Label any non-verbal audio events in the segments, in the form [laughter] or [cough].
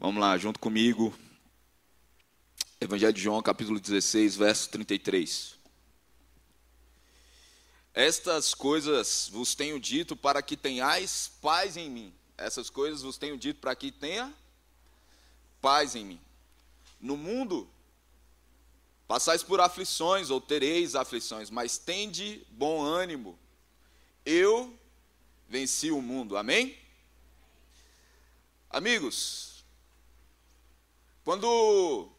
Vamos lá, junto comigo. Evangelho de João, capítulo 16, verso 33. Estas coisas vos tenho dito para que tenhais paz em mim. Essas coisas vos tenho dito para que tenha paz em mim. No mundo passais por aflições ou tereis aflições, mas tende bom ânimo. Eu venci o mundo. Amém? Amigos, quando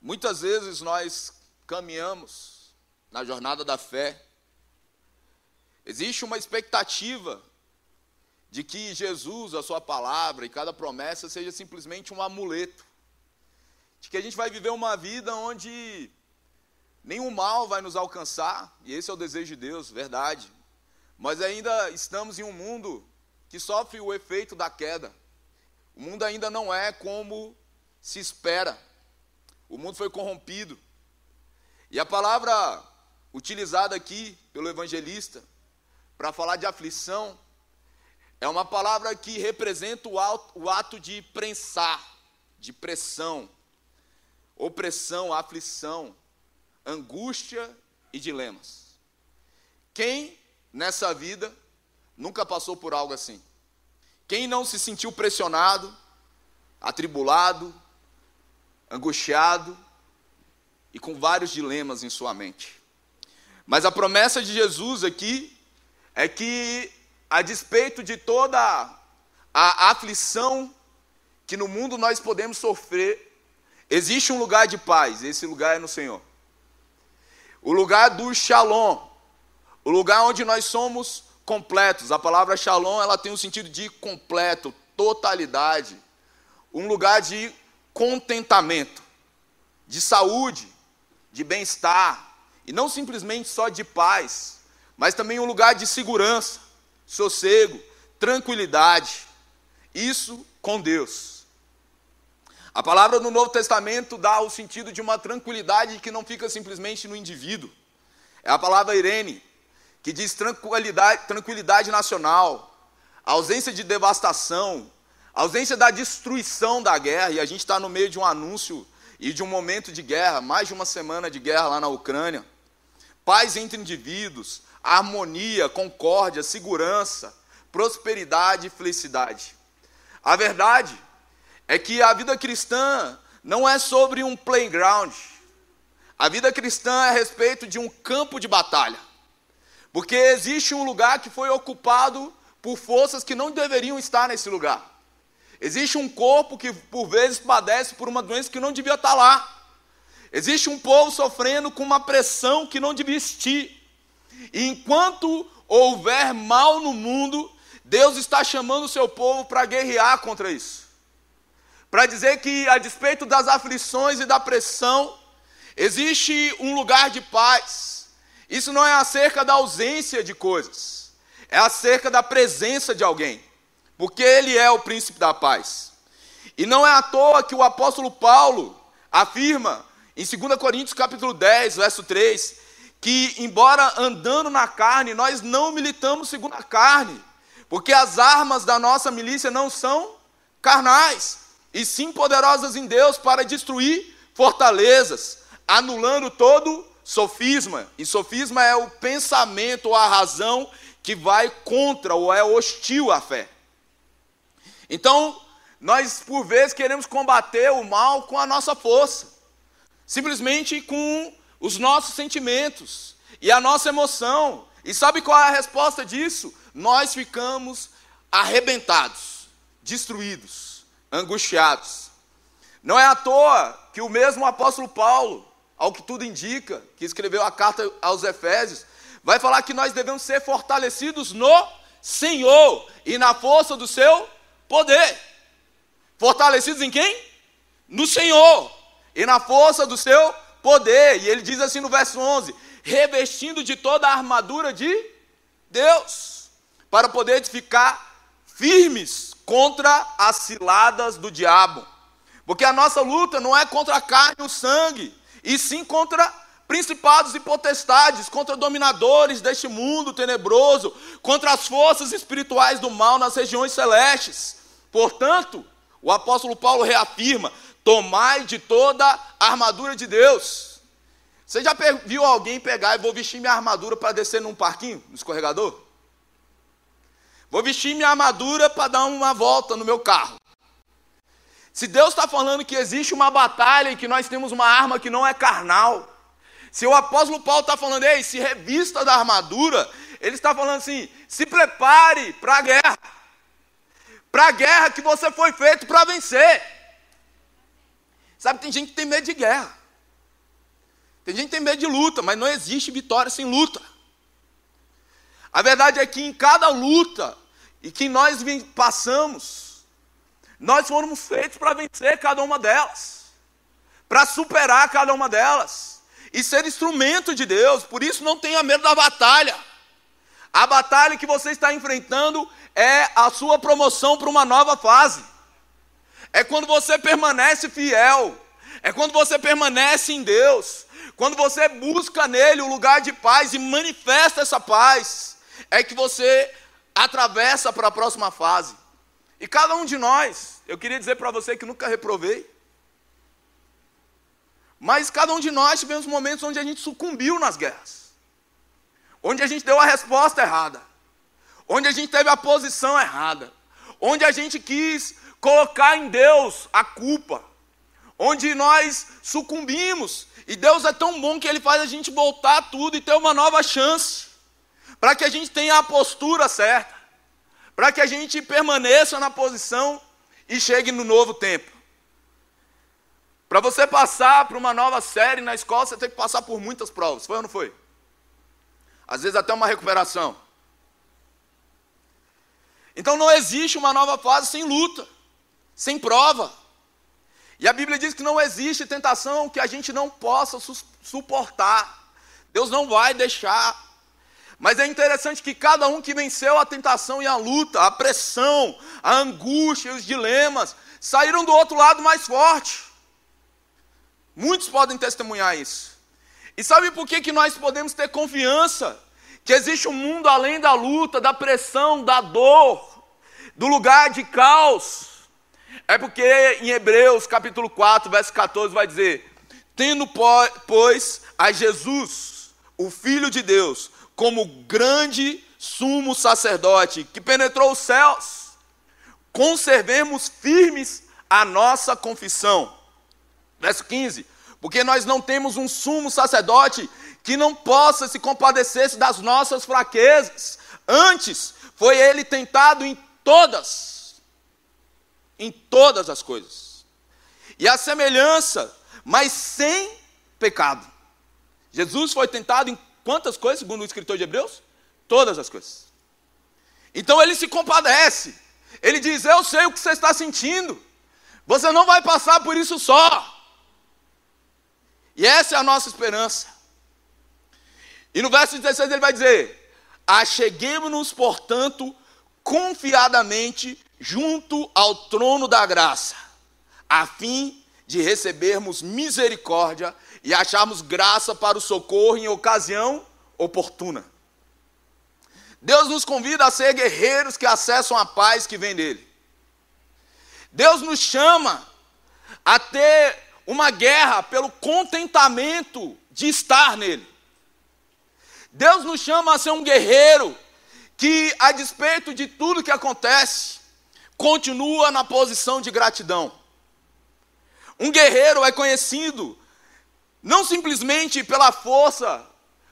muitas vezes nós caminhamos na jornada da fé, existe uma expectativa de que Jesus, a sua palavra e cada promessa seja simplesmente um amuleto, de que a gente vai viver uma vida onde nenhum mal vai nos alcançar, e esse é o desejo de Deus, verdade. Mas ainda estamos em um mundo que sofre o efeito da queda. O mundo ainda não é como se espera. O mundo foi corrompido. E a palavra utilizada aqui pelo evangelista para falar de aflição é uma palavra que representa o ato de prensar, de pressão, opressão, aflição, angústia e dilemas. Quem nessa vida nunca passou por algo assim. Quem não se sentiu pressionado, atribulado, angustiado e com vários dilemas em sua mente. Mas a promessa de Jesus aqui é que, a despeito de toda a aflição que no mundo nós podemos sofrer, existe um lugar de paz, esse lugar é no Senhor. O lugar do shalom, o lugar onde nós somos completos. A palavra shalom, ela tem um sentido de completo, totalidade. Um lugar de contentamento, de saúde, de bem-estar. E não simplesmente só de paz, mas também um lugar de segurança, sossego, tranquilidade. Isso com Deus. A palavra no Novo Testamento dá o sentido de uma tranquilidade que não fica simplesmente no indivíduo. É a palavra Irene, que diz tranquilidade, tranquilidade nacional, ausência de devastação, ausência da destruição da guerra, e a gente está no meio de um anúncio e de um momento de guerra, mais de uma semana de guerra lá na Ucrânia. Paz entre indivíduos, harmonia, concórdia, segurança, prosperidade e felicidade. A verdade é que a vida cristã não é sobre um playground. A vida cristã é a respeito de um campo de batalha. Porque existe um lugar que foi ocupado por forças que não deveriam estar nesse lugar. Existe um corpo que por vezes padece por uma doença que não devia estar lá. Existe um povo sofrendo com uma pressão que não devia existir. E enquanto houver mal no mundo, Deus está chamando o seu povo para guerrear contra isso. Para dizer que, a despeito das aflições e da pressão, existe um lugar de paz isso não é acerca da ausência de coisas, é acerca da presença de alguém, porque ele é o príncipe da paz. E não é à toa que o apóstolo Paulo afirma em 2 Coríntios capítulo 10, verso 3, que embora andando na carne, nós não militamos segundo a carne, porque as armas da nossa milícia não são carnais, e sim poderosas em Deus para destruir fortalezas, anulando todo sofisma. E sofisma é o pensamento ou a razão que vai contra ou é hostil à fé. Então, nós por vezes queremos combater o mal com a nossa força, simplesmente com os nossos sentimentos e a nossa emoção. E sabe qual é a resposta disso? Nós ficamos arrebentados, destruídos, angustiados. Não é à toa que o mesmo apóstolo Paulo, ao que tudo indica, que escreveu a carta aos Efésios, vai falar que nós devemos ser fortalecidos no Senhor e na força do seu poder. Fortalecidos em quem? No Senhor e na força do seu poder. E ele diz assim no verso 11: revestindo de toda a armadura de Deus, para poder ficar firmes contra as ciladas do diabo. Porque a nossa luta não é contra a carne e o sangue, e sim contra principados e potestades, contra dominadores deste mundo tenebroso, contra as forças espirituais do mal nas regiões celestes. Portanto, o apóstolo Paulo reafirma: tomai de toda a armadura de Deus. Você já viu alguém pegar e vou vestir minha armadura para descer num parquinho, no escorregador? Vou vestir minha armadura para dar uma volta no meu carro. Se Deus está falando que existe uma batalha e que nós temos uma arma que não é carnal, se o apóstolo Paulo está falando, ei, se revista da armadura, ele está falando assim: se prepare para a guerra, para a guerra que você foi feito para vencer. Sabe, tem gente que tem medo de guerra, tem gente que tem medo de luta, mas não existe vitória sem luta. A verdade é que em cada luta e que nós passamos, nós fomos feitos para vencer cada uma delas, para superar cada uma delas e ser instrumento de Deus. Por isso, não tenha medo da batalha. A batalha que você está enfrentando é a sua promoção para uma nova fase. É quando você permanece fiel. É quando você permanece em Deus. Quando você busca nele o lugar de paz e manifesta essa paz. É que você atravessa para a próxima fase. E cada um de nós, eu queria dizer para você que nunca reprovei. Mas cada um de nós tivemos momentos onde a gente sucumbiu nas guerras, onde a gente deu a resposta errada, onde a gente teve a posição errada, onde a gente quis colocar em Deus a culpa, onde nós sucumbimos. E Deus é tão bom que Ele faz a gente voltar tudo e ter uma nova chance, para que a gente tenha a postura certa, para que a gente permaneça na posição e chegue no novo tempo. Para você passar para uma nova série na escola, você tem que passar por muitas provas. Foi ou não foi? Às vezes até uma recuperação. Então não existe uma nova fase sem luta, sem prova. E a Bíblia diz que não existe tentação que a gente não possa su suportar. Deus não vai deixar. Mas é interessante que cada um que venceu a tentação e a luta, a pressão, a angústia e os dilemas, saíram do outro lado mais forte. Muitos podem testemunhar isso. E sabe por que, que nós podemos ter confiança que existe um mundo além da luta, da pressão, da dor, do lugar de caos? É porque em Hebreus capítulo 4, verso 14 vai dizer: Tendo, pois, a Jesus, o Filho de Deus, como grande sumo sacerdote que penetrou os céus, conservemos firmes a nossa confissão Verso 15: Porque nós não temos um sumo sacerdote que não possa se compadecer das nossas fraquezas. Antes, foi ele tentado em todas, em todas as coisas. E a semelhança, mas sem pecado. Jesus foi tentado em quantas coisas, segundo o escritor de Hebreus? Todas as coisas. Então ele se compadece. Ele diz: Eu sei o que você está sentindo. Você não vai passar por isso só. E essa é a nossa esperança. E no verso 16 ele vai dizer: Acheguemos-nos, portanto, confiadamente junto ao trono da graça, a fim de recebermos misericórdia e acharmos graça para o socorro em ocasião oportuna. Deus nos convida a ser guerreiros que acessam a paz que vem dele. Deus nos chama a ter uma guerra pelo contentamento de estar nele. Deus nos chama a ser um guerreiro que, a despeito de tudo que acontece, continua na posição de gratidão. Um guerreiro é conhecido não simplesmente pela força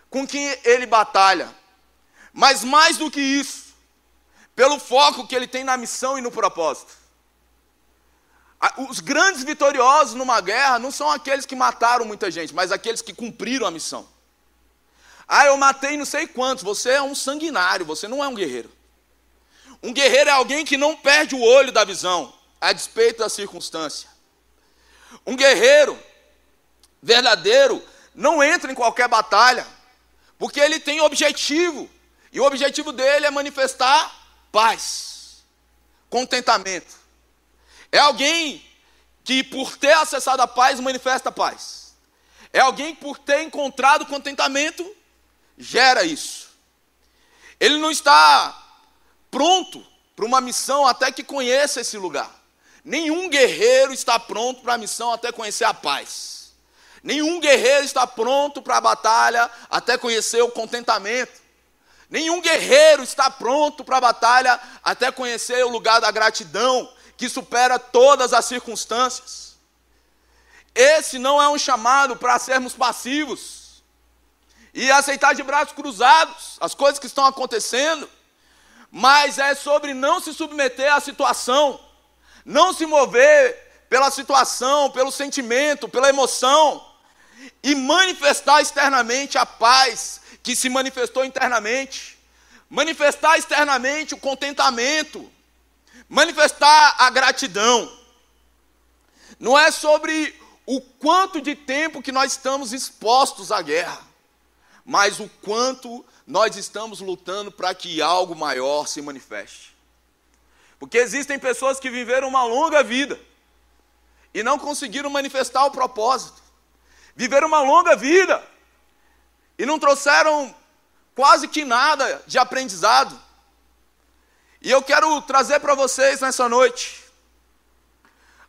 com que ele batalha, mas mais do que isso, pelo foco que ele tem na missão e no propósito. Os grandes vitoriosos numa guerra não são aqueles que mataram muita gente, mas aqueles que cumpriram a missão. Ah, eu matei não sei quantos. Você é um sanguinário, você não é um guerreiro. Um guerreiro é alguém que não perde o olho da visão, a despeito da circunstância. Um guerreiro verdadeiro não entra em qualquer batalha, porque ele tem objetivo, e o objetivo dele é manifestar paz, contentamento. É alguém que, por ter acessado a paz, manifesta paz. É alguém que, por ter encontrado contentamento, gera isso. Ele não está pronto para uma missão até que conheça esse lugar. nenhum guerreiro está pronto para a missão até conhecer a paz. Nenhum guerreiro está pronto para a batalha até conhecer o contentamento. Nenhum guerreiro está pronto para a batalha até conhecer o lugar da gratidão, que supera todas as circunstâncias. Esse não é um chamado para sermos passivos e aceitar de braços cruzados as coisas que estão acontecendo, mas é sobre não se submeter à situação, não se mover pela situação, pelo sentimento, pela emoção, e manifestar externamente a paz que se manifestou internamente, manifestar externamente o contentamento, manifestar a gratidão. Não é sobre o quanto de tempo que nós estamos expostos à guerra, mas o quanto nós estamos lutando para que algo maior se manifeste. Porque existem pessoas que viveram uma longa vida e não conseguiram manifestar o propósito. Viveram uma longa vida e não trouxeram quase que nada de aprendizado. E eu quero trazer para vocês nessa noite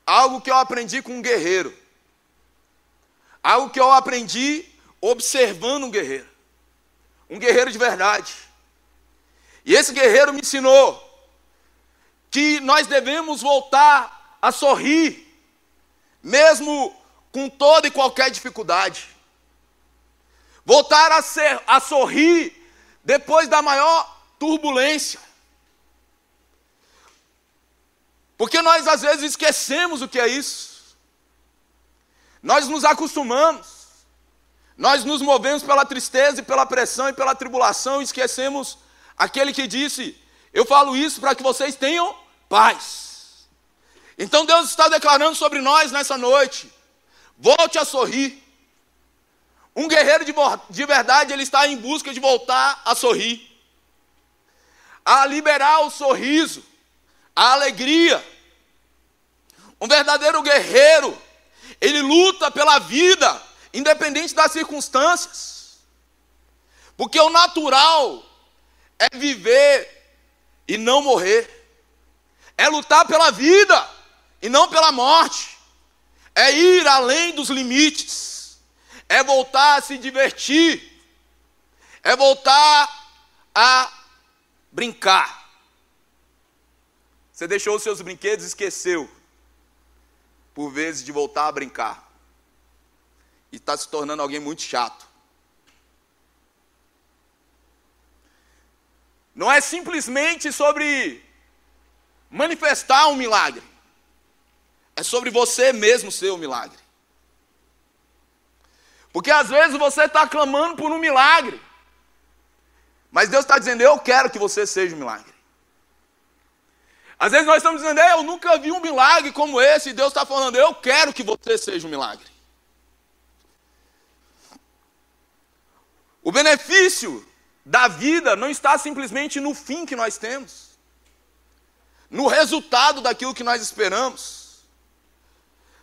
algo que eu aprendi com um guerreiro. Algo que eu aprendi observando um guerreiro. Um guerreiro de verdade. E esse guerreiro me ensinou que nós devemos voltar a sorrir, mesmo com toda e qualquer dificuldade. Voltar a, ser, a sorrir depois da maior turbulência. Porque nós às vezes esquecemos o que é isso. Nós nos acostumamos. Nós nos movemos pela tristeza e pela pressão e pela tribulação e esquecemos aquele que disse: Eu falo isso para que vocês tenham paz. Então Deus está declarando sobre nós nessa noite: volte a sorrir. Um guerreiro de, de verdade, ele está em busca de voltar a sorrir, a liberar o sorriso, a alegria. Um verdadeiro guerreiro, ele luta pela vida, independente das circunstâncias. Porque o natural é viver e não morrer, é lutar pela vida e não pela morte, é ir além dos limites é voltar a se divertir, é voltar a brincar. Você deixou os seus brinquedos e esqueceu, por vezes, de voltar a brincar. E está se tornando alguém muito chato. Não é simplesmente sobre manifestar um milagre. É sobre você mesmo ser o milagre. Porque às vezes você está clamando por um milagre. Mas Deus está dizendo, eu quero que você seja um milagre. Às vezes nós estamos dizendo, eu nunca vi um milagre como esse, e Deus está falando, eu quero que você seja um milagre. O benefício da vida não está simplesmente no fim que nós temos, no resultado daquilo que nós esperamos.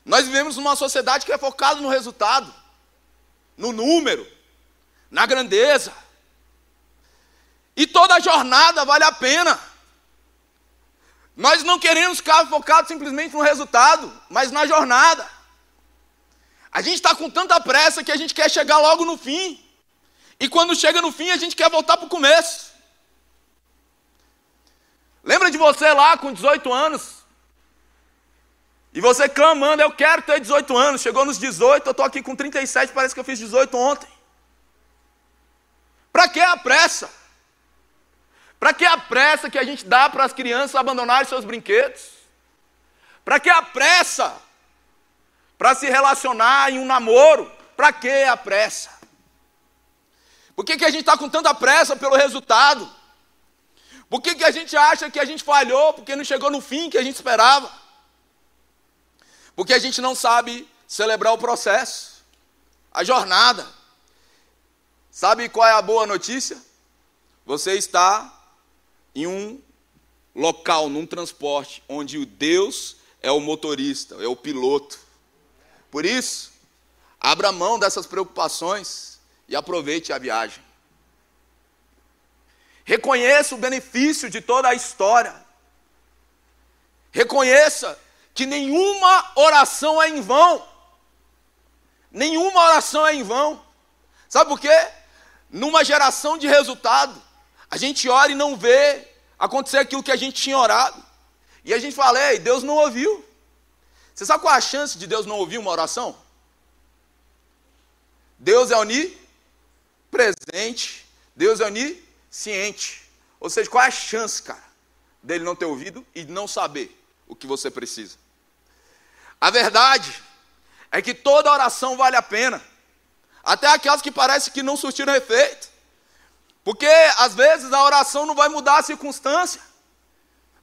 Nós vivemos numa sociedade que é focada no resultado no número, na grandeza. E toda jornada vale a pena. Nós não queremos ficar focados simplesmente no resultado, mas na jornada. A gente está com tanta pressa que a gente quer chegar logo no fim. E quando chega no fim, a gente quer voltar para o começo. Lembra de você lá com 18 anos, e você clamando, eu quero ter 18 anos. Chegou nos 18, eu estou aqui com 37, parece que eu fiz 18 ontem. Para que a pressa? Para que a pressa que a gente dá para as crianças abandonarem seus brinquedos? Para que a pressa? Para se relacionar em um namoro? Para que a pressa? Por que, que a gente está com tanta pressa pelo resultado? Por que, que a gente acha que a gente falhou porque não chegou no fim que a gente esperava? Porque a gente não sabe celebrar o processo, a jornada. Sabe qual é a boa notícia? Você está em um local, num transporte, onde o Deus é o motorista, é o piloto. Por isso, abra mão dessas preocupações e aproveite a viagem. Reconheça o benefício de toda a história. Reconheça que nenhuma oração é em vão. Nenhuma oração é em vão. Sabe por quê? Numa geração de resultado, a gente ora e não vê acontecer aquilo que a gente tinha orado. E a gente fala, ei, Deus não ouviu. Você sabe qual é a chance de Deus não ouvir uma oração? Deus é onipresente, Deus é onisciente. Ou seja, qual é a chance, cara, dele não ter ouvido e não saber o que você precisa? A verdade é que toda oração vale a pena, até aquelas que parecem que não surtiram efeito. Porque às vezes a oração não vai mudar a circunstância,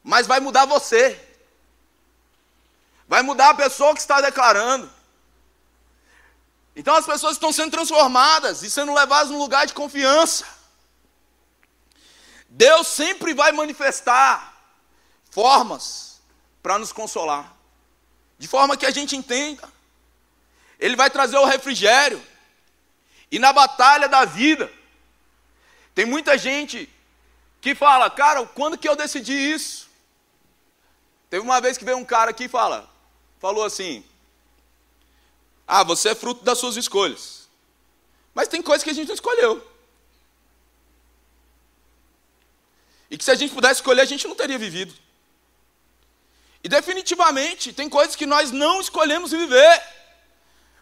mas vai mudar você. Vai mudar a pessoa que está declarando. Então as pessoas estão sendo transformadas e sendo levadas num lugar de confiança. Deus sempre vai manifestar formas para nos consolar, de forma que a gente entenda. Ele vai trazer o refrigério. E na batalha da vida, tem muita gente que fala, cara, quando que eu decidi isso? Teve uma vez que veio um cara aqui e fala, falou assim: Ah, você é fruto das suas escolhas. Mas tem coisas que a gente não escolheu. E que se a gente pudesse escolher, a gente não teria vivido. E definitivamente tem coisas que nós não escolhemos viver.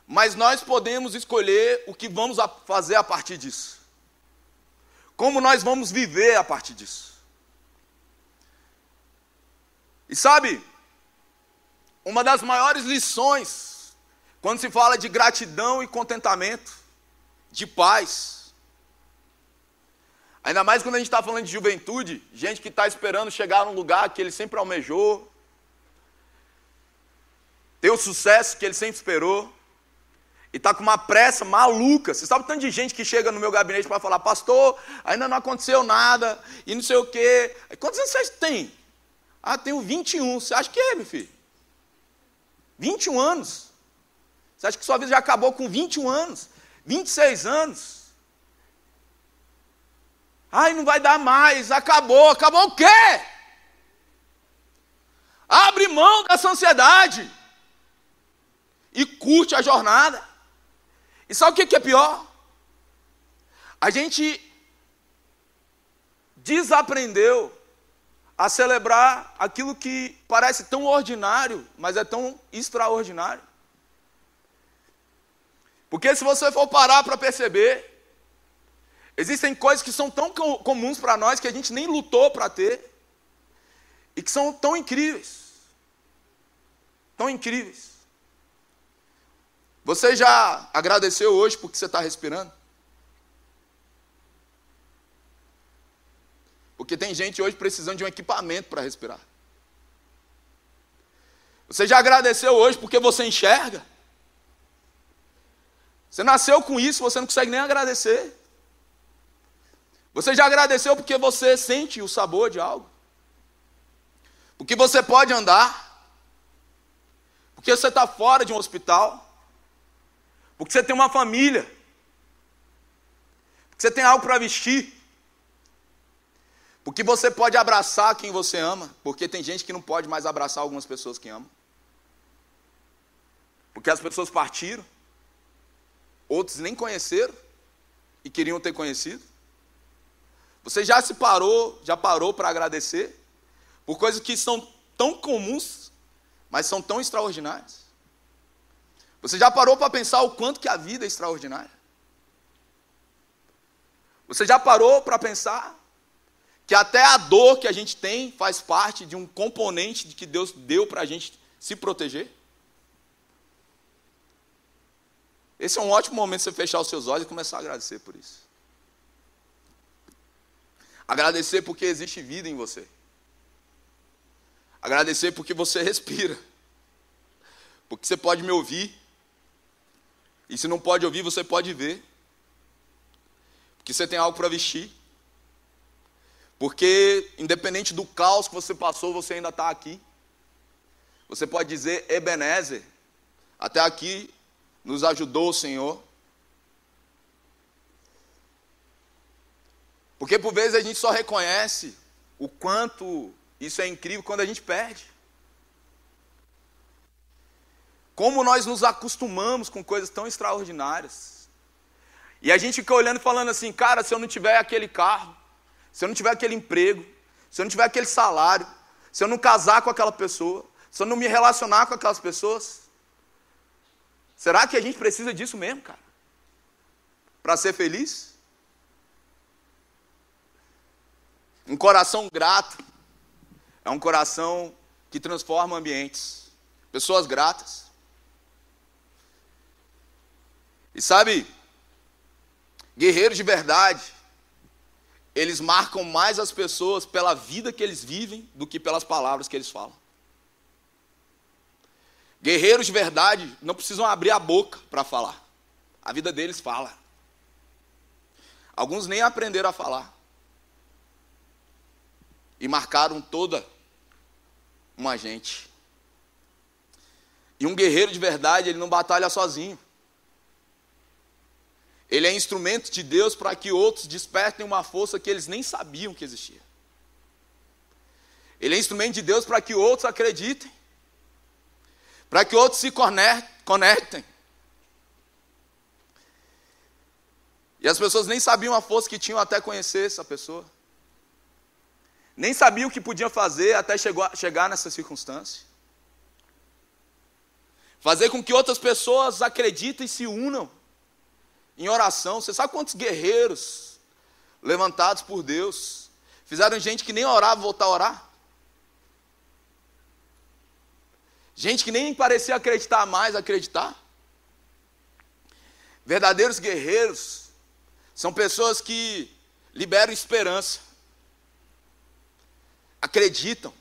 Mas nós podemos escolher o que vamos fazer a partir disso. Como nós vamos viver a partir disso. E sabe, uma das maiores lições, quando se fala de gratidão e contentamento, de paz, ainda mais quando a gente está falando de juventude, gente que está esperando chegar num lugar que ele sempre almejou, ter o sucesso que ele sempre esperou e está com uma pressa maluca. Você sabe o tanto de gente que chega no meu gabinete para falar, pastor, ainda não aconteceu nada, e não sei o quê. Quantos anos vocês têm? Ah, tenho 21. Você acha que é, meu filho? 21 anos. Você acha que sua vida já acabou com 21 anos? 26 anos? Ai, não vai dar mais, acabou. Acabou o quê? Abre mão dessa ansiedade e curte a jornada. E sabe o que é pior? A gente desaprendeu a celebrar aquilo que parece tão ordinário, mas é tão extraordinário. Porque se você for parar para perceber, existem coisas que são tão comuns para nós que a gente nem lutou para ter, e que são tão incríveis. Tão incríveis. Você já agradeceu hoje porque você está respirando? Porque tem gente hoje precisando de um equipamento para respirar. Você já agradeceu hoje porque você enxerga? Você nasceu com isso, você não consegue nem agradecer. Você já agradeceu porque você sente o sabor de algo? Porque você pode andar? Porque você está fora de um hospital? Porque você tem uma família. Porque você tem algo para vestir. Porque você pode abraçar quem você ama. Porque tem gente que não pode mais abraçar algumas pessoas que ama. Porque as pessoas partiram. Outros nem conheceram e queriam ter conhecido. Você já se parou, já parou para agradecer por coisas que são tão comuns, mas são tão extraordinárias. Você já parou para pensar o quanto que a vida é extraordinária? Você já parou para pensar que até a dor que a gente tem faz parte de um componente de que Deus deu para a gente se proteger? Esse é um ótimo momento você fechar os seus olhos e começar a agradecer por isso. Agradecer porque existe vida em você. Agradecer porque você [laughs] respira. Porque você pode me ouvir. E se não pode ouvir, você pode ver. Porque você tem algo para vestir. Porque, independente do caos que você passou, você ainda está aqui. Você pode dizer, Ebenezer, até aqui nos ajudou o Senhor. Porque por vezes a gente só reconhece o quanto isso é incrível quando a gente perde. Como nós nos acostumamos com coisas tão extraordinárias. E a gente fica olhando e falando assim, cara, se eu não tiver aquele carro, se eu não tiver aquele emprego, se eu não tiver aquele salário, se eu não casar com aquela pessoa, se eu não me relacionar com aquelas pessoas, será que a gente precisa disso mesmo, cara? Para ser feliz? Um coração grato é um coração que transforma ambientes. Pessoas gratas. E sabe, guerreiros de verdade, eles marcam mais as pessoas pela vida que eles vivem do que pelas palavras que eles falam. Guerreiros de verdade não precisam abrir a boca para falar. A vida deles fala. Alguns nem aprenderam a falar. E marcaram toda uma gente. E um guerreiro de verdade, ele não batalha sozinho. Ele é instrumento de Deus para que outros despertem uma força que eles nem sabiam que existia. Ele é instrumento de Deus para que outros acreditem, para que outros se conectem. E as pessoas nem sabiam a força que tinham até conhecer essa pessoa. Nem sabiam o que podiam fazer até chegar nessa circunstância. Fazer com que outras pessoas acreditem e se unam em oração. Você sabe quantos guerreiros levantados por Deus fizeram gente que nem orava voltar a orar? Gente que nem parecia acreditar mais, acreditar. Verdadeiros guerreiros são pessoas que liberam esperança, acreditam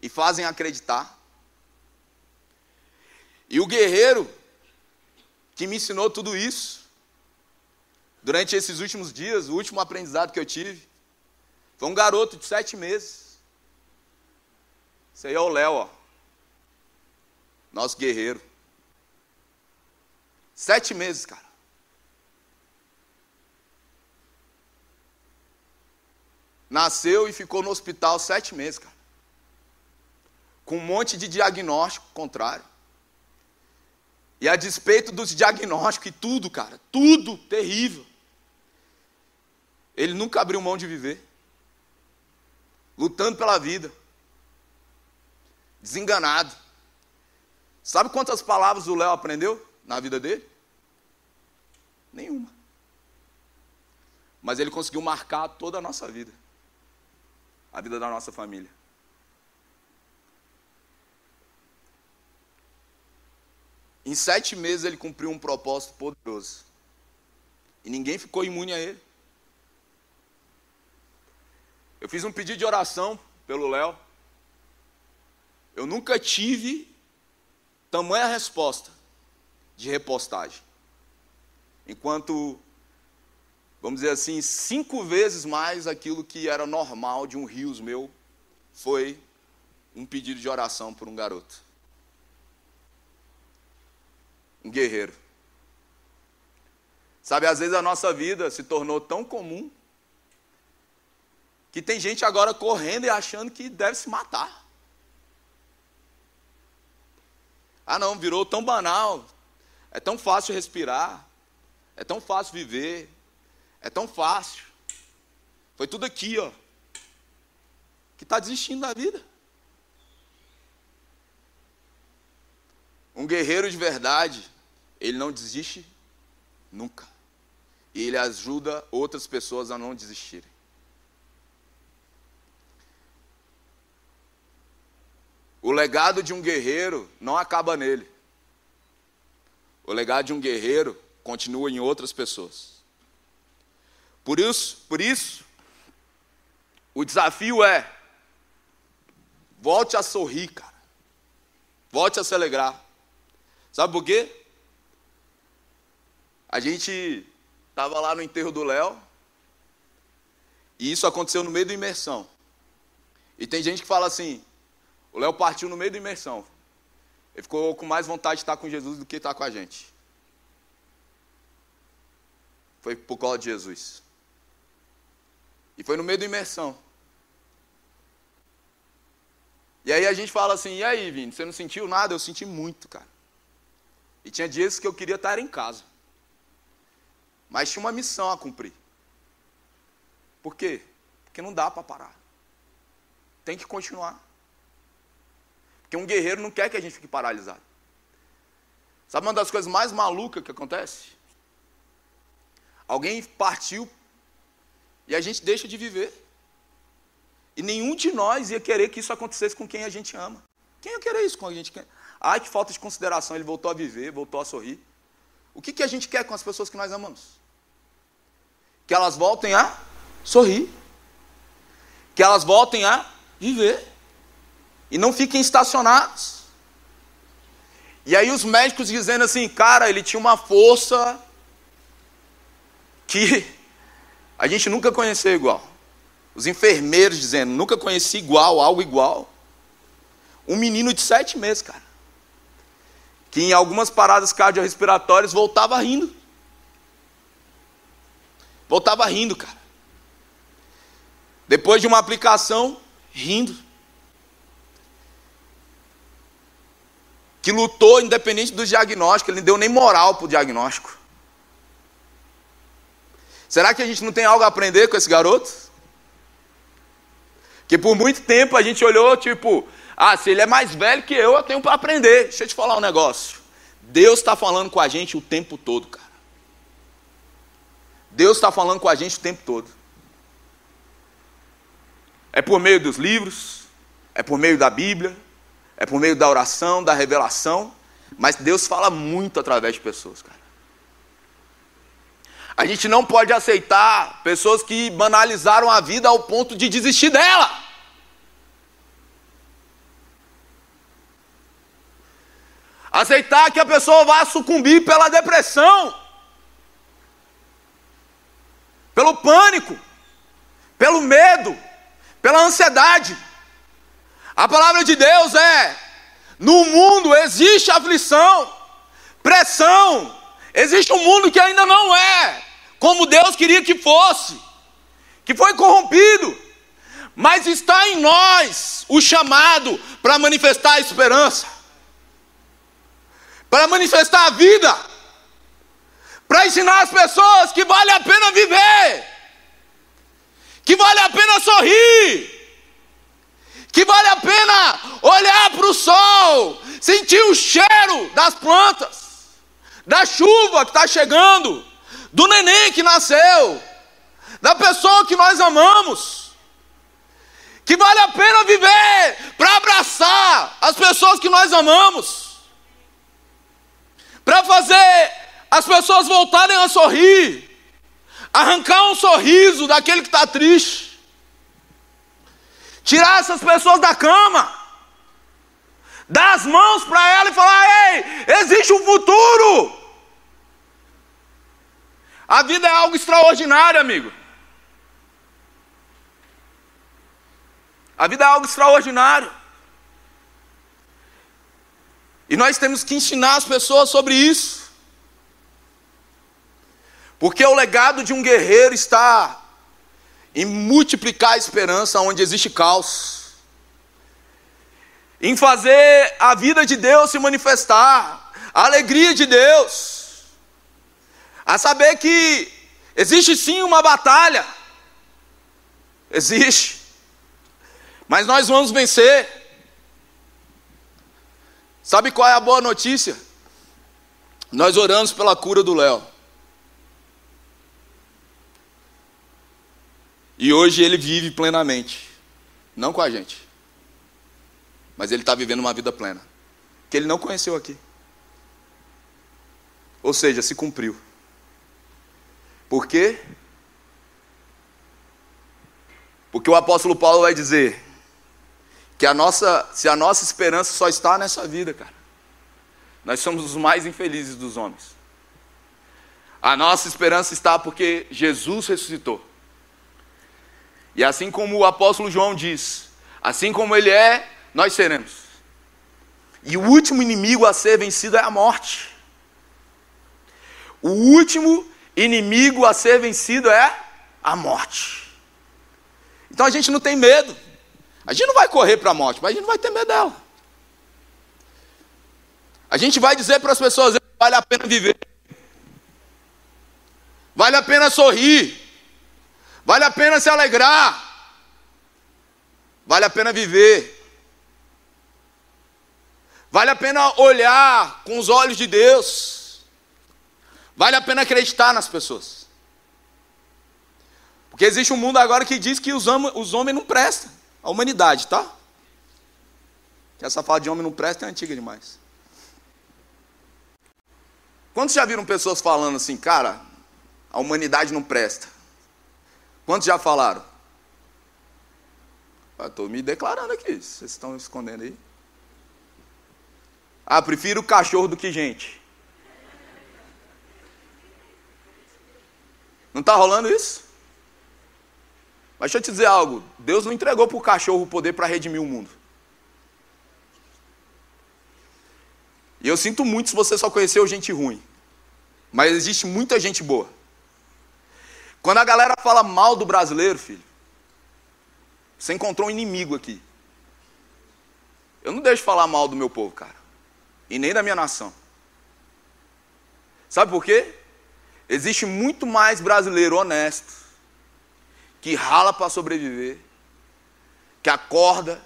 e fazem acreditar. E o guerreiro que me ensinou tudo isso, durante esses últimos dias, o último aprendizado que eu tive, foi um garoto de sete meses. Isso aí é o Léo, ó. Nosso guerreiro. Sete meses, cara. Nasceu e ficou no hospital sete meses, cara. Com um monte de diagnóstico contrário. E a despeito dos diagnósticos e tudo, cara, tudo terrível. Ele nunca abriu mão de viver. Lutando pela vida. Desenganado. Sabe quantas palavras o Léo aprendeu na vida dele? Nenhuma. Mas ele conseguiu marcar toda a nossa vida. A vida da nossa família. Em sete meses ele cumpriu um propósito poderoso. E ninguém ficou imune a ele. Eu fiz um pedido de oração pelo Léo. Eu nunca tive tamanha resposta de repostagem. Enquanto, vamos dizer assim, cinco vezes mais aquilo que era normal de um rios meu foi um pedido de oração por um garoto um guerreiro. Sabe, às vezes a nossa vida se tornou tão comum que tem gente agora correndo e achando que deve se matar. Ah, não, virou tão banal, é tão fácil respirar, é tão fácil viver, é tão fácil. Foi tudo aqui, ó, que está desistindo da vida. Um guerreiro de verdade, ele não desiste nunca. E ele ajuda outras pessoas a não desistirem. O legado de um guerreiro não acaba nele. O legado de um guerreiro continua em outras pessoas. Por isso, por isso, o desafio é volte a sorrir, cara. Volte a se alegrar. Sabe por quê? A gente estava lá no enterro do Léo, e isso aconteceu no meio da imersão. E tem gente que fala assim: o Léo partiu no meio da imersão. Ele ficou com mais vontade de estar com Jesus do que estar com a gente. Foi por causa de Jesus. E foi no meio da imersão. E aí a gente fala assim: e aí, Vini, você não sentiu nada? Eu senti muito, cara. E tinha dias que eu queria estar em casa. Mas tinha uma missão a cumprir. Por quê? Porque não dá para parar. Tem que continuar. Porque um guerreiro não quer que a gente fique paralisado. Sabe uma das coisas mais malucas que acontece? Alguém partiu e a gente deixa de viver. E nenhum de nós ia querer que isso acontecesse com quem a gente ama. Quem ia querer isso com a gente? Ai, que falta de consideração. Ele voltou a viver, voltou a sorrir. O que, que a gente quer com as pessoas que nós amamos? Que elas voltem a sorrir. Que elas voltem a viver. E não fiquem estacionados. E aí os médicos dizendo assim, cara, ele tinha uma força que a gente nunca conheceu igual. Os enfermeiros dizendo, nunca conheci igual, algo igual. Um menino de sete meses, cara. Que em algumas paradas cardiorrespiratórias voltava rindo. Voltava rindo, cara. Depois de uma aplicação, rindo. Que lutou independente do diagnóstico, ele não deu nem moral para o diagnóstico. Será que a gente não tem algo a aprender com esse garoto? Que por muito tempo a gente olhou, tipo, ah, se ele é mais velho que eu, eu tenho para aprender. Deixa eu te falar um negócio. Deus está falando com a gente o tempo todo, cara. Deus está falando com a gente o tempo todo. É por meio dos livros, é por meio da Bíblia, é por meio da oração, da revelação, mas Deus fala muito através de pessoas, cara. A gente não pode aceitar pessoas que banalizaram a vida ao ponto de desistir dela. Aceitar que a pessoa vá sucumbir pela depressão, pelo pânico, pelo medo, pela ansiedade. A palavra de Deus é: no mundo existe aflição, pressão, existe um mundo que ainda não é como Deus queria que fosse, que foi corrompido, mas está em nós o chamado para manifestar a esperança, para manifestar a vida, para ensinar as pessoas que vale a pena viver, que vale a pena sorrir, que vale a pena olhar para o sol, sentir o cheiro das plantas, da chuva que está chegando, do neném que nasceu, da pessoa que nós amamos, que vale a pena viver para abraçar as pessoas que nós amamos, para fazer as pessoas voltarem a sorrir, arrancar um sorriso daquele que está triste, tirar essas pessoas da cama, dar as mãos para ela e falar: ei, existe um futuro. A vida é algo extraordinário, amigo. A vida é algo extraordinário. E nós temos que ensinar as pessoas sobre isso. Porque o legado de um guerreiro está em multiplicar a esperança onde existe caos. Em fazer a vida de Deus se manifestar, a alegria de Deus a saber que existe sim uma batalha. Existe. Mas nós vamos vencer. Sabe qual é a boa notícia? Nós oramos pela cura do Léo. E hoje ele vive plenamente. Não com a gente. Mas ele está vivendo uma vida plena. Que ele não conheceu aqui. Ou seja, se cumpriu. Por quê? Porque o apóstolo Paulo vai dizer que a nossa, se a nossa esperança só está nessa vida, cara, nós somos os mais infelizes dos homens. A nossa esperança está porque Jesus ressuscitou. E assim como o apóstolo João diz, assim como ele é, nós seremos. E o último inimigo a ser vencido é a morte. O último inimigo a ser vencido é a morte. Então a gente não tem medo, A gente não vai correr para a morte, mas a gente não vai ter medo dela. A gente vai dizer para as pessoas: vale a pena viver, vale a pena sorrir, vale a pena se alegrar, vale a pena viver. Vale a pena olhar com os olhos de Deus. Vale a pena acreditar nas pessoas. Porque existe um mundo agora que diz que os, homens não prestam. A humanidade, tá? Que essa fala de homem não presta é antiga demais. Quantos já viram pessoas falando assim, cara, a humanidade não presta? Quantos já falaram? Estou me declarando aqui, vocês estão escondendo aí. Ah, prefiro cachorro do que gente. Não está rolando isso? Mas deixa eu te dizer algo: Deus não entregou para o cachorro o poder para redimir o mundo. E eu sinto muito se você só conheceu gente ruim. Mas existe muita gente boa. Quando a galera fala mal do brasileiro, filho, você encontrou um inimigo aqui. Eu não deixo falar mal do meu povo, cara e nem da minha nação. Sabe por quê? Existe muito mais brasileiro honesto que rala para sobreviver, que acorda,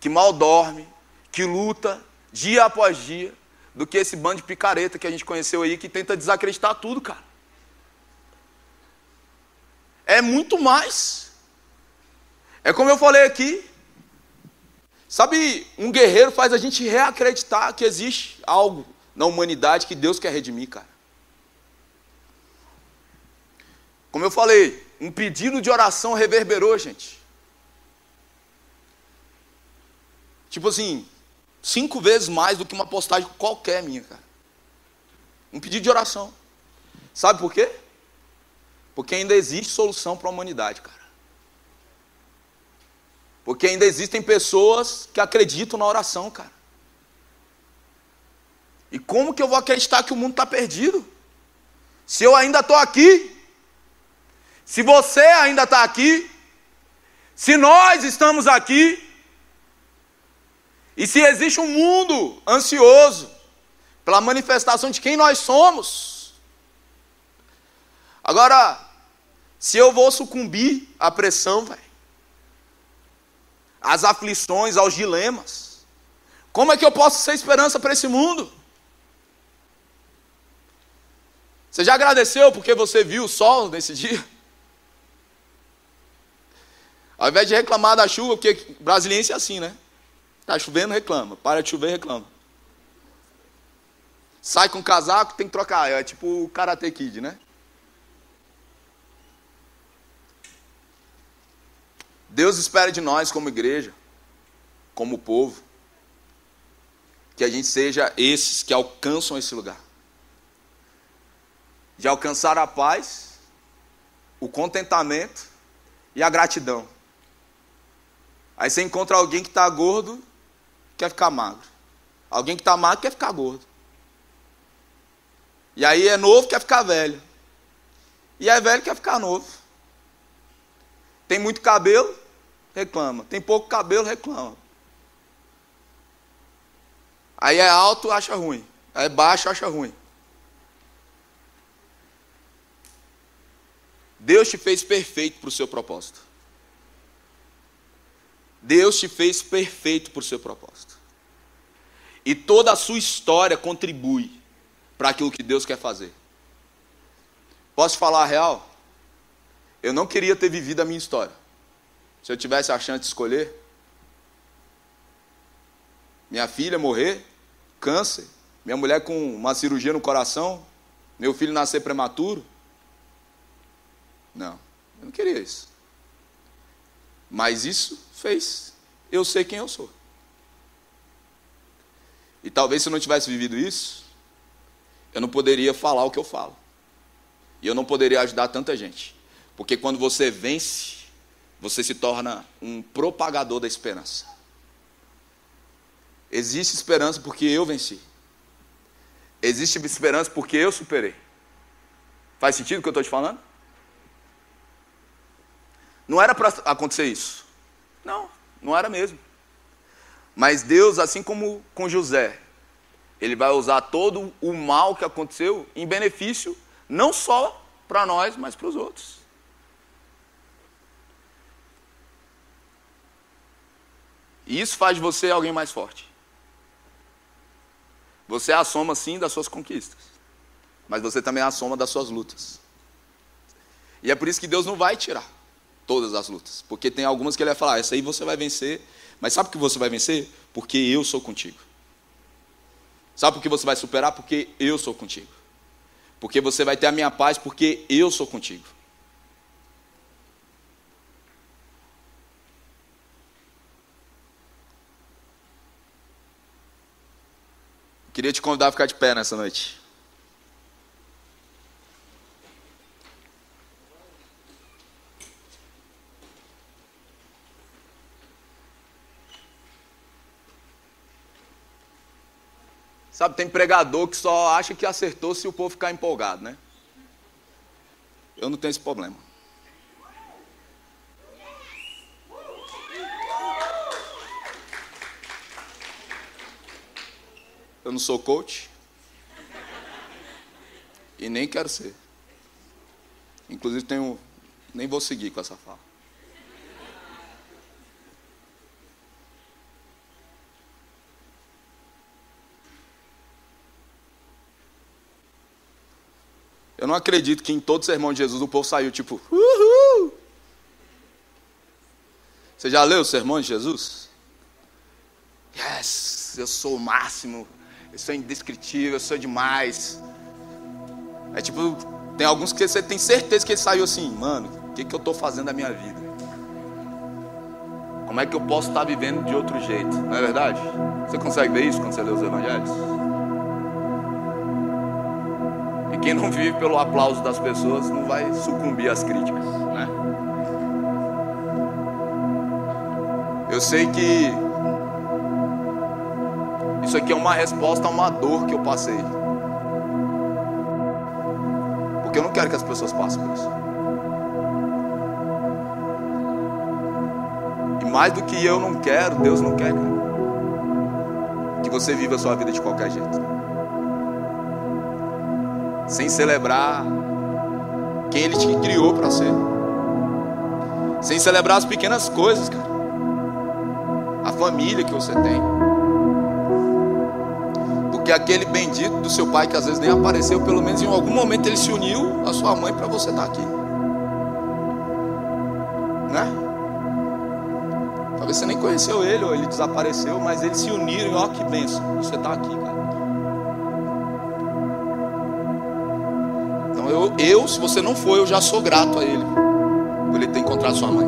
que mal dorme, que luta dia após dia, do que esse bando de picareta que a gente conheceu aí que tenta desacreditar tudo, cara. É muito mais. É como eu falei aqui, Sabe, um guerreiro faz a gente reacreditar que existe algo na humanidade que Deus quer redimir, cara. Como eu falei, um pedido de oração reverberou, gente. Tipo assim, cinco vezes mais do que uma postagem qualquer minha, cara. Um pedido de oração. Sabe por quê? Porque ainda existe solução para a humanidade, cara. Porque ainda existem pessoas que acreditam na oração, cara. E como que eu vou acreditar que o mundo está perdido? Se eu ainda estou aqui, se você ainda está aqui, se nós estamos aqui, e se existe um mundo ansioso pela manifestação de quem nós somos. Agora, se eu vou sucumbir à pressão, às aflições, aos dilemas. Como é que eu posso ser esperança para esse mundo? Você já agradeceu porque você viu o sol nesse dia? Ao invés de reclamar da chuva, porque brasiliense é assim, né? Tá chovendo, reclama. Para de chover, reclama. Sai com casaco, tem que trocar. É tipo o Karate Kid, né? Deus espera de nós, como igreja, como povo, que a gente seja esses que alcançam esse lugar. De alcançar a paz, o contentamento e a gratidão. Aí você encontra alguém que está gordo, quer ficar magro. Alguém que está magro quer ficar gordo. E aí é novo, quer ficar velho. E é velho, quer ficar novo. Tem muito cabelo, reclama. Tem pouco cabelo, reclama. Aí é alto, acha ruim. Aí é baixo, acha ruim. Deus te fez perfeito para o seu propósito. Deus te fez perfeito para o seu propósito. E toda a sua história contribui para aquilo que Deus quer fazer. Posso falar a real? Eu não queria ter vivido a minha história. Se eu tivesse a chance de escolher, minha filha morrer, câncer, minha mulher com uma cirurgia no coração, meu filho nascer prematuro. Não, eu não queria isso. Mas isso fez eu sei quem eu sou. E talvez se eu não tivesse vivido isso, eu não poderia falar o que eu falo. E eu não poderia ajudar tanta gente. Porque quando você vence você se torna um propagador da esperança. Existe esperança porque eu venci. Existe esperança porque eu superei. Faz sentido o que eu estou te falando? Não era para acontecer isso. Não, Não era mesmo. Mas Deus, assim como com José, ele vai usar todo o mal que aconteceu em benefício, não só para nós, mas para os outros. E isso faz de você alguém mais forte. Você é a soma, sim, das suas conquistas. Mas você também é a soma das suas lutas. E é por isso que Deus não vai tirar todas as lutas. Porque tem algumas que Ele vai falar, ah, essa aí você vai vencer. Mas sabe que você vai vencer? Porque eu sou contigo. Sabe por que você vai superar? Porque eu sou contigo. Porque você vai ter a minha paz, porque eu sou contigo. Queria te convidar a ficar de pé nessa noite. Sabe, tem pregador que só acha que acertou se o povo ficar empolgado, né? Eu não tenho esse problema. Eu não sou coach. E nem quero ser. Inclusive tenho. Nem vou seguir com essa fala. Eu não acredito que em todo sermão de Jesus o povo saiu tipo, uhul. Você já leu o sermão de Jesus? Yes, eu sou o máximo eu sou indescritível, eu sou demais. É tipo, tem alguns que você tem certeza que ele saiu assim, mano, o que, que eu estou fazendo da minha vida? Como é que eu posso estar vivendo de outro jeito? Não é verdade? Você consegue ver isso quando você lê os evangelhos? Quem não vive pelo aplauso das pessoas não vai sucumbir às críticas, né? Eu sei que isso aqui é uma resposta a uma dor que eu passei. Porque eu não quero que as pessoas passem por isso. E mais do que eu não quero, Deus não quer, cara. Que você viva a sua vida de qualquer jeito. Sem celebrar quem Ele te criou para ser. Sem celebrar as pequenas coisas, cara. A família que você tem que aquele bendito do seu pai que às vezes nem apareceu, pelo menos em algum momento ele se uniu à sua mãe para você estar tá aqui. Né? Talvez você nem conheceu ele ou ele desapareceu, mas eles se uniram ó que benção, você está aqui, cara. Eu, se você não for, eu já sou grato a ele por ele ter encontrado sua mãe.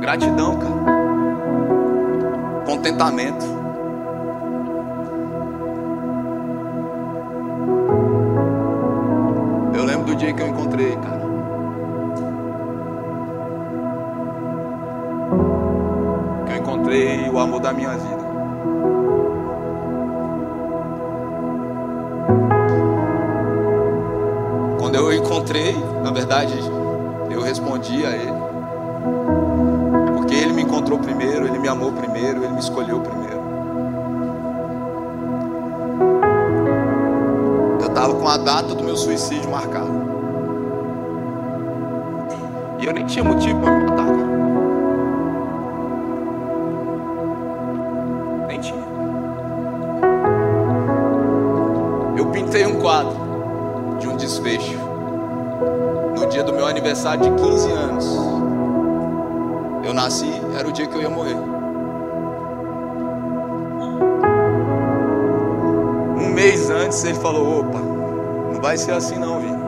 Gratidão, cara. Contentamento. Eu respondi a ele encontrou primeiro, ele me amou primeiro, ele me escolheu primeiro. Eu estava com a data do meu suicídio marcada. E eu nem tinha motivo para me matar, cara. Nem tinha. Eu pintei um quadro de um desfecho dia do meu aniversário de 15 anos eu nasci, era o dia que eu ia morrer. Um mês antes ele falou: opa, não vai ser assim não, Vini.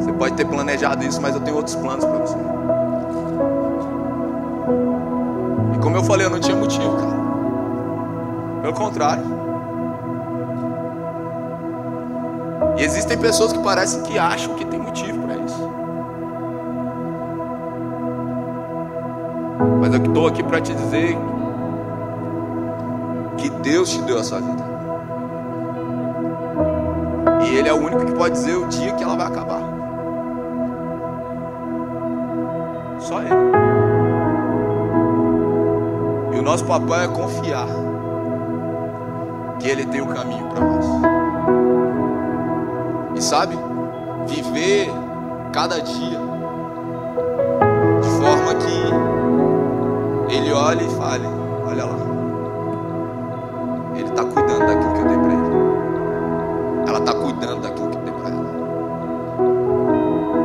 Você pode ter planejado isso, mas eu tenho outros planos para você. E como eu falei, eu não tinha motivo, cara. Pelo contrário. Existem pessoas que parecem que acham que tem motivo para isso. Mas eu estou aqui para te dizer que Deus te deu essa vida. E Ele é o único que pode dizer o dia que ela vai acabar. Só Ele. E o nosso papel é confiar que Ele tem o caminho para nós. Sabe, viver cada dia de forma que Ele olhe e fale: Olha lá, Ele está cuidando daquilo que eu dei para Ele. Ela está cuidando daquilo que eu dei para ela.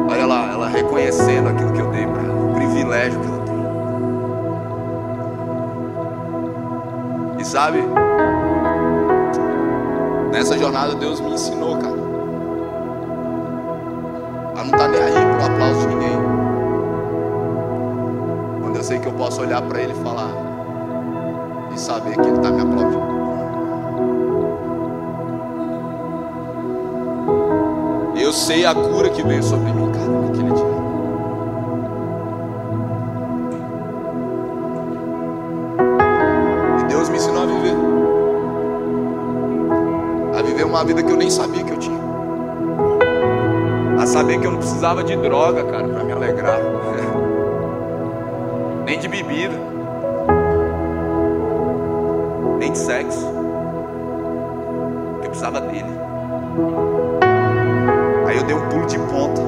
Olha lá, ela reconhecendo aquilo que eu dei para ela, o privilégio que ela tem. E sabe, nessa jornada Deus me ensinou, cara, não estar tá nem aí pro aplauso de ninguém. Quando eu sei que eu posso olhar para Ele e falar e saber que Ele está me aplaudindo. Eu sei a cura que veio sobre mim, cara, naquele dia. E Deus me ensinou a viver. A viver uma vida que eu nem sabia que precisava de droga, cara, para me alegrar. Nem de bebida. Nem de sexo. Eu precisava dele. Aí eu dei um pulo de ponta.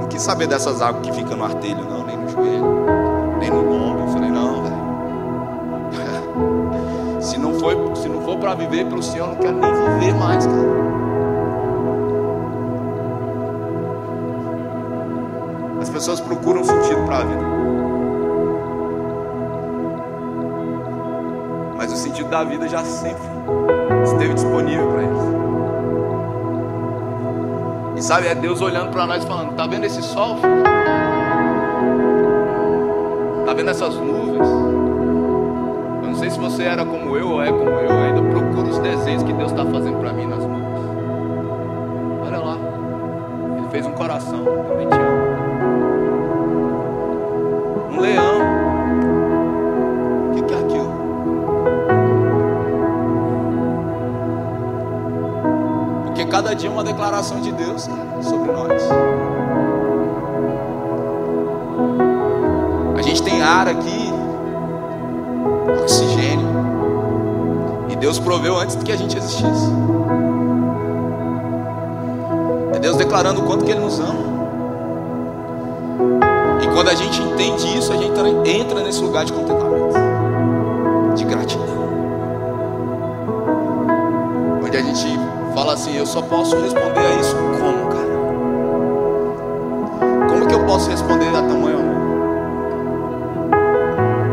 Não quis saber dessas águas que ficam no artelho, não, nem no joelho, nem no ombro. Eu falei, não, velho. [laughs] se não for, se não for para viver pelo Senhor, eu não quero nem viver mais, cara. Pessoas procuram sentido para a vida. Mas o sentido da vida já sempre esteve disponível para eles. E sabe, é Deus olhando para nós falando: Tá vendo esse sol? Filho? Tá vendo essas nuvens? Eu não sei se você era como eu ou é como eu, ainda procuro os desenhos que Deus está fazendo para mim nas nuvens. Olha lá, Ele fez um coração, também te amo. Um leão. O que, que é aquilo? Porque cada dia é uma declaração de Deus cara, sobre nós. A gente tem ar aqui, oxigênio. E Deus proveu antes que a gente existisse. É Deus declarando o quanto que Ele nos ama. E quando a gente entende isso, a gente entra nesse lugar de contentamento, de gratidão. Onde a gente fala assim: eu só posso responder a isso como, cara? Como que eu posso responder a tamanho amor?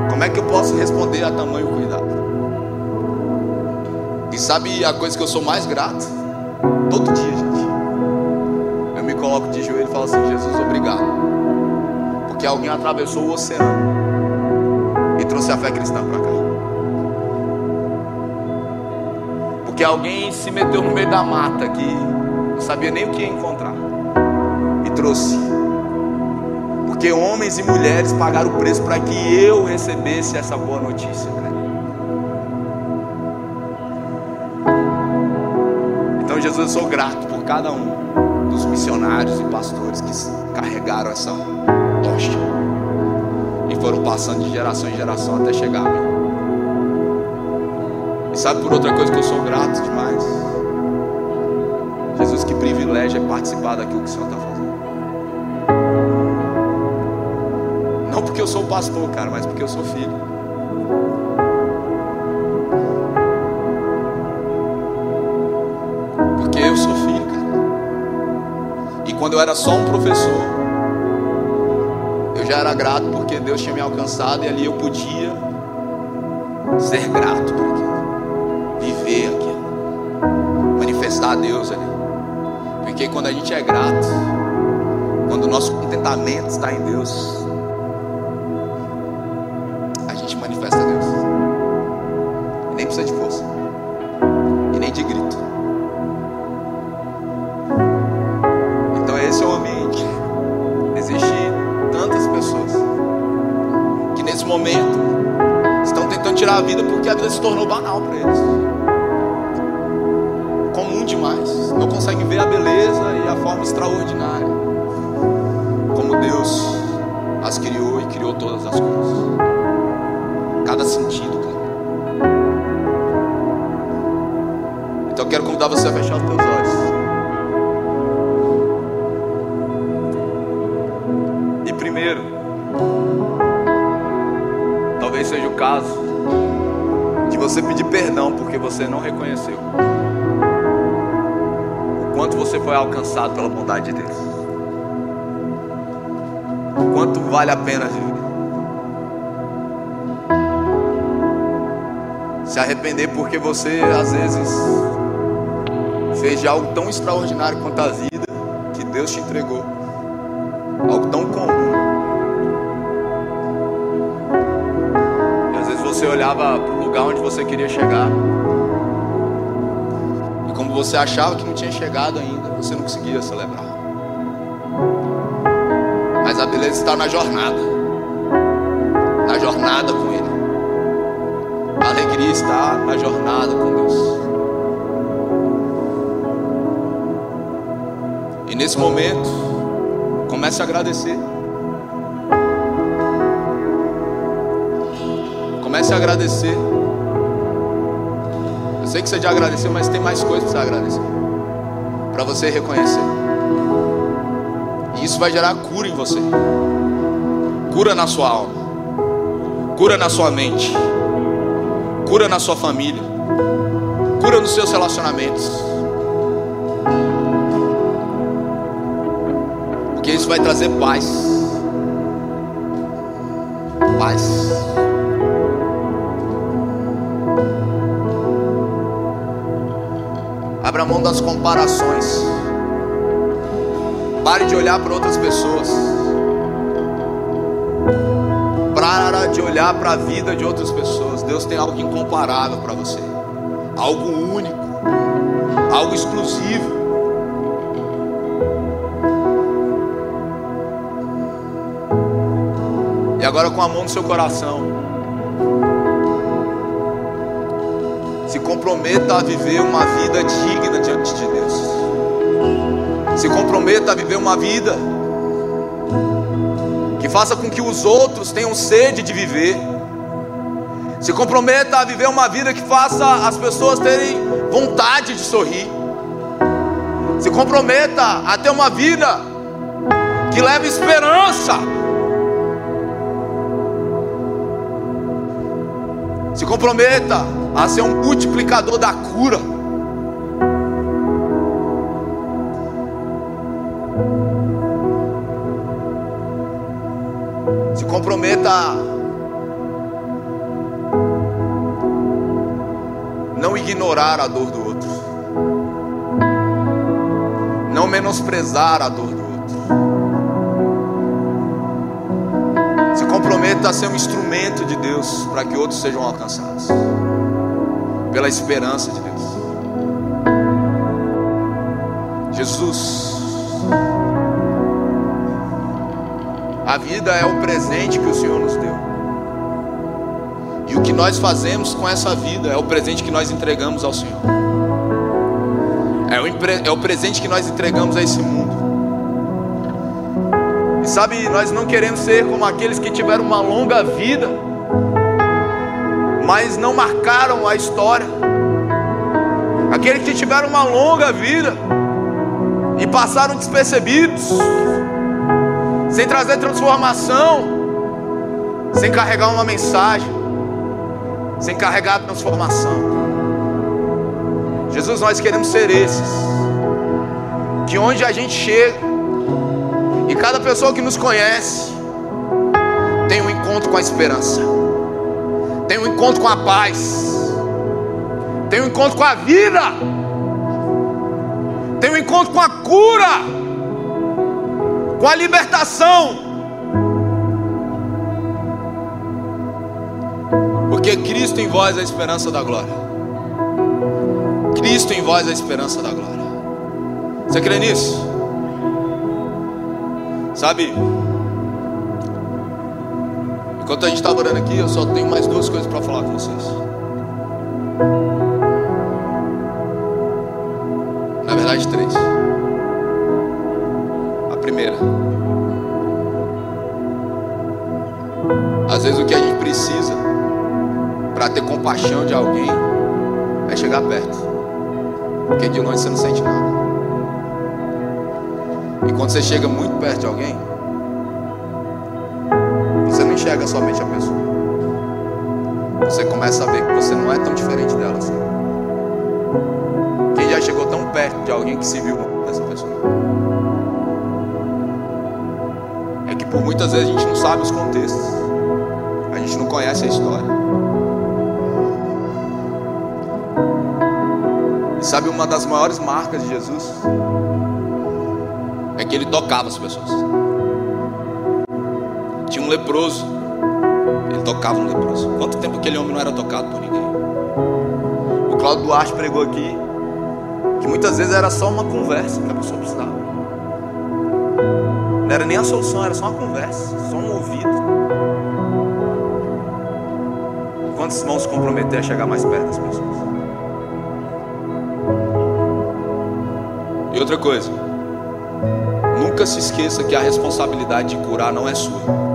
Como é que eu posso responder a tamanho cuidado? E sabe a coisa que eu sou mais grato? Todo dia, gente. Eu me coloco de joelho e falo assim: Jesus, obrigado. Porque alguém atravessou o oceano e trouxe a fé cristã para cá. Porque alguém se meteu no meio da mata que não sabia nem o que ia encontrar e trouxe. Porque homens e mulheres pagaram o preço para que eu recebesse essa boa notícia, cara. Então, Jesus, eu sou grato por cada um dos missionários e pastores que carregaram essa e foram passando de geração em geração até chegar a mim. E sabe por outra coisa que eu sou grato demais? Jesus, que privilégio é participar daquilo que o Senhor está fazendo. Não porque eu sou pastor, cara, mas porque eu sou filho. Porque eu sou filho, cara. E quando eu era só um professor, já era grato porque Deus tinha me alcançado e ali eu podia ser grato por aquilo viver aquilo, manifestar a Deus ali. Porque quando a gente é grato, quando o nosso contentamento está em Deus, quanto você foi alcançado pela bondade de Deus. Quanto vale a pena viver. Se arrepender porque você às vezes fez algo tão extraordinário quanto a vida que Deus te entregou. Algo tão comum. E às vezes você olhava para o lugar onde você queria chegar. Como você achava que não tinha chegado ainda, você não conseguia celebrar. Mas a beleza está na jornada. Na jornada com Ele. A alegria está na jornada com Deus. E nesse momento, comece a agradecer. Comece a agradecer. Sei que você já agradeceu, mas tem mais coisas para agradecer. Para você reconhecer. E isso vai gerar cura em você. Cura na sua alma. Cura na sua mente. Cura na sua família. Cura nos seus relacionamentos. Porque isso vai trazer. Paz. Das comparações. Pare de olhar para outras pessoas. Para de olhar para a vida de outras pessoas. Deus tem algo incomparável para você. Algo único. Algo exclusivo. E agora com a mão no seu coração. Se comprometa a viver uma vida digna diante de Deus. Se comprometa a viver uma vida que faça com que os outros tenham sede de viver. Se comprometa a viver uma vida que faça as pessoas terem vontade de sorrir. Se comprometa a ter uma vida que leve esperança. Se comprometa a ser um multiplicador da cura. Se comprometa a não ignorar a dor do outro, não menosprezar a dor do outro. Se comprometa a ser um instrumento de Deus para que outros sejam alcançados pela esperança de Deus. Jesus, a vida é o presente que o Senhor nos deu. E o que nós fazemos com essa vida é o presente que nós entregamos ao Senhor. É o, é o presente que nós entregamos a esse mundo. E sabe, nós não queremos ser como aqueles que tiveram uma longa vida mas não marcaram a história. Aqueles que tiveram uma longa vida e passaram despercebidos, sem trazer transformação, sem carregar uma mensagem, sem carregar a transformação. Jesus, nós queremos ser esses, que onde a gente chega, e cada pessoa que nos conhece, tem um encontro com a esperança tem um encontro com a paz, tem um encontro com a vida, tem um encontro com a cura, com a libertação. Porque Cristo em vós é a esperança da glória. Cristo em vós é a esperança da glória. Você crê nisso? Sabe? Enquanto a gente tá estava orando aqui, eu só tenho mais duas coisas para falar com vocês. Na verdade, três. A primeira. Às vezes o que a gente precisa para ter compaixão de alguém é chegar perto. Porque de longe você não sente nada. E quando você chega muito perto de alguém, somente a pessoa. Você começa a ver que você não é tão diferente dela assim. Quem já chegou tão perto de alguém que se viu dessa pessoa? É que por muitas vezes a gente não sabe os contextos. A gente não conhece a história. E sabe uma das maiores marcas de Jesus? É que ele tocava as pessoas. Tinha um leproso. Ele tocava um leproso. Quanto tempo aquele homem não era tocado por ninguém? O Claudio Duarte pregou aqui que muitas vezes era só uma conversa que a pessoa precisava. Não era nem a solução, era só uma conversa, só um ouvido. Quantos vão se comprometer a chegar mais perto das pessoas? E outra coisa, nunca se esqueça que a responsabilidade de curar não é sua.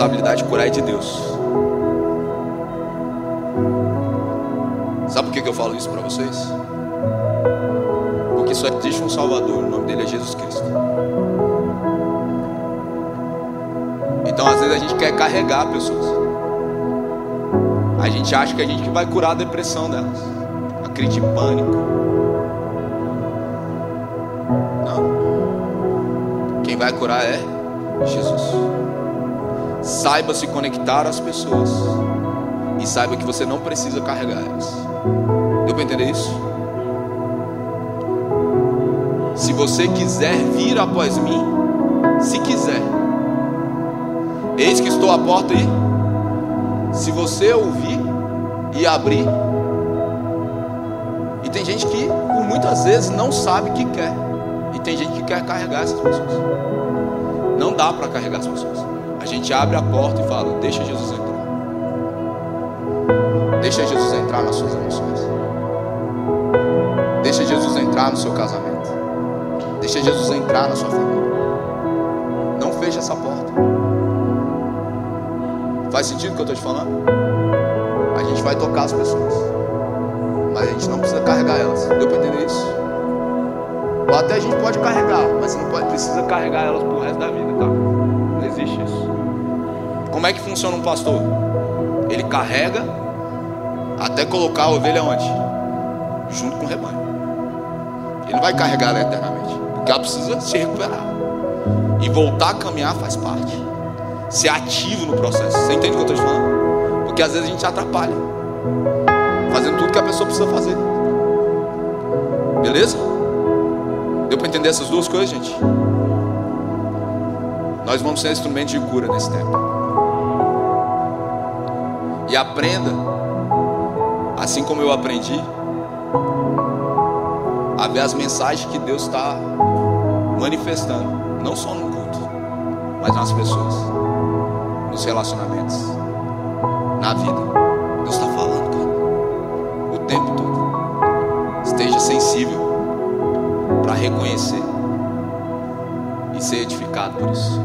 Responsabilidade de curar é de Deus. Sabe por que eu falo isso para vocês? Porque só existe um Salvador, o nome dele é Jesus Cristo. Então às vezes a gente quer carregar pessoas. A gente acha que a gente vai curar a depressão delas, a crise de pânico. Não. Quem vai curar é Jesus. Saiba se conectar às pessoas e saiba que você não precisa carregar elas. Deu para entender isso? Se você quiser vir após mim, se quiser, eis que estou à porta e se você ouvir e abrir, e tem gente que por muitas vezes não sabe que quer, e tem gente que quer carregar essas pessoas. Não dá para carregar as pessoas. A gente abre a porta e fala: Deixa Jesus entrar. Deixa Jesus entrar nas suas emoções. Deixa Jesus entrar no seu casamento. Deixa Jesus entrar na sua família. Não feche essa porta. Faz sentido o que eu estou te falando? A gente vai tocar as pessoas. Mas a gente não precisa carregar elas. Deu para entender isso? Ou até a gente pode carregar, mas não pode, precisa carregar elas pro resto da vida, tá? Como é que funciona um pastor? Ele carrega até colocar a ovelha onde? Junto com o rebanho. Ele não vai carregar ela eternamente, porque ela precisa se recuperar. E voltar a caminhar faz parte. Ser ativo no processo. Você entende o que eu estou te falando? Porque às vezes a gente atrapalha. Fazendo tudo que a pessoa precisa fazer. Beleza? Deu para entender essas duas coisas, gente? Nós vamos ser instrumentos de cura nesse tempo. E aprenda, assim como eu aprendi, a ver as mensagens que Deus está manifestando, não só no culto, mas nas pessoas, nos relacionamentos, na vida. Deus está falando, cara, o tempo todo. Esteja sensível para reconhecer e ser edificado por isso.